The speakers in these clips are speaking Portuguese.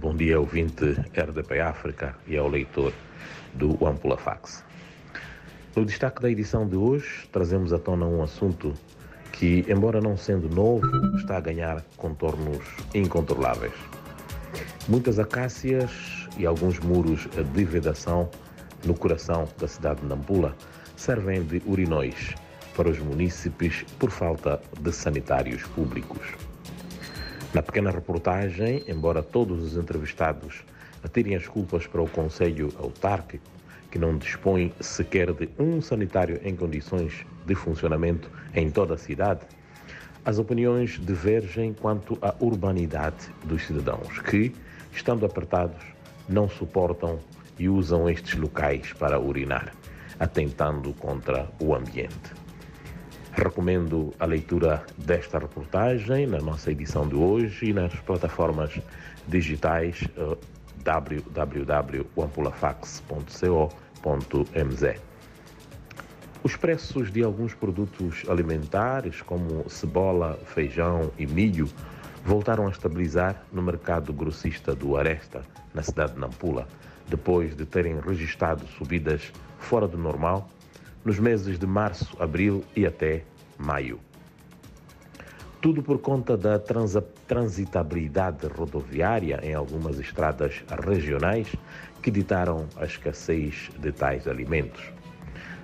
bom dia ouvinte RDP África e ao leitor do Ampula Fax. No destaque da edição de hoje, trazemos à tona um assunto que, embora não sendo novo, está a ganhar contornos incontroláveis. Muitas acácias e alguns muros de vedação no coração da cidade de Nampula servem de urinóis para os munícipes por falta de sanitários públicos. Na pequena reportagem, embora todos os entrevistados atirem as culpas para o Conselho Autárquico, que não dispõe sequer de um sanitário em condições de funcionamento em toda a cidade, as opiniões divergem quanto à urbanidade dos cidadãos, que, estando apertados, não suportam e usam estes locais para urinar, atentando contra o ambiente. Recomendo a leitura desta reportagem na nossa edição de hoje e nas plataformas digitais uh, www.ampulafax.co.mz. Os preços de alguns produtos alimentares, como cebola, feijão e milho, voltaram a estabilizar no mercado grossista do Aresta, na cidade de Nampula, depois de terem registrado subidas fora do normal nos meses de março, abril e até maio. Tudo por conta da transitabilidade rodoviária em algumas estradas regionais que ditaram a escassez de tais alimentos.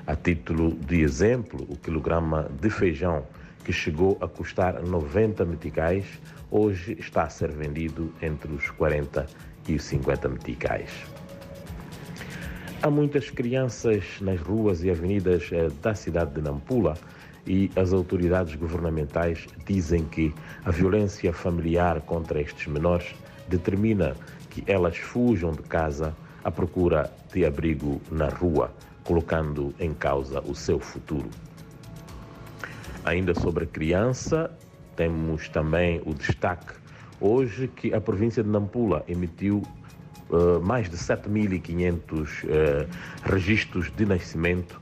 A título de exemplo, o quilograma de feijão, que chegou a custar 90 meticais, hoje está a ser vendido entre os 40 e os 50 meticais. Há muitas crianças nas ruas e avenidas eh, da cidade de Nampula e as autoridades governamentais dizem que a violência familiar contra estes menores determina que elas fujam de casa à procura de abrigo na rua, colocando em causa o seu futuro. Ainda sobre a criança, temos também o destaque hoje que a província de Nampula emitiu uh, mais de 7.500 uh, registros de nascimento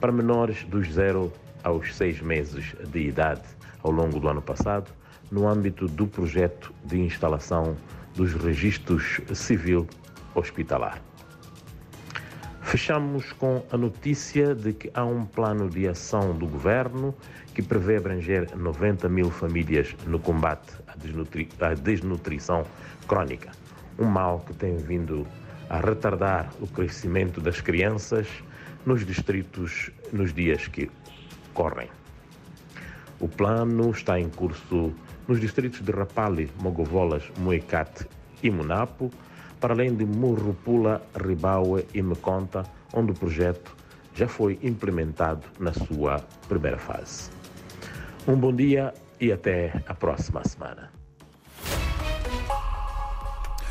para menores dos 0 aos 6 meses de idade ao longo do ano passado, no âmbito do projeto de instalação dos registros civil hospitalar. Fechamos com a notícia de que há um plano de ação do governo que prevê abranger 90 mil famílias no combate à, desnutri à desnutrição crónica um mal que tem vindo a retardar o crescimento das crianças nos distritos nos dias que correm. O plano está em curso nos distritos de Rapali, Mogovolas, Moicate e Munapo, para além de Murrupula, Ribaue e Meconta, onde o projeto já foi implementado na sua primeira fase. Um bom dia e até a próxima semana.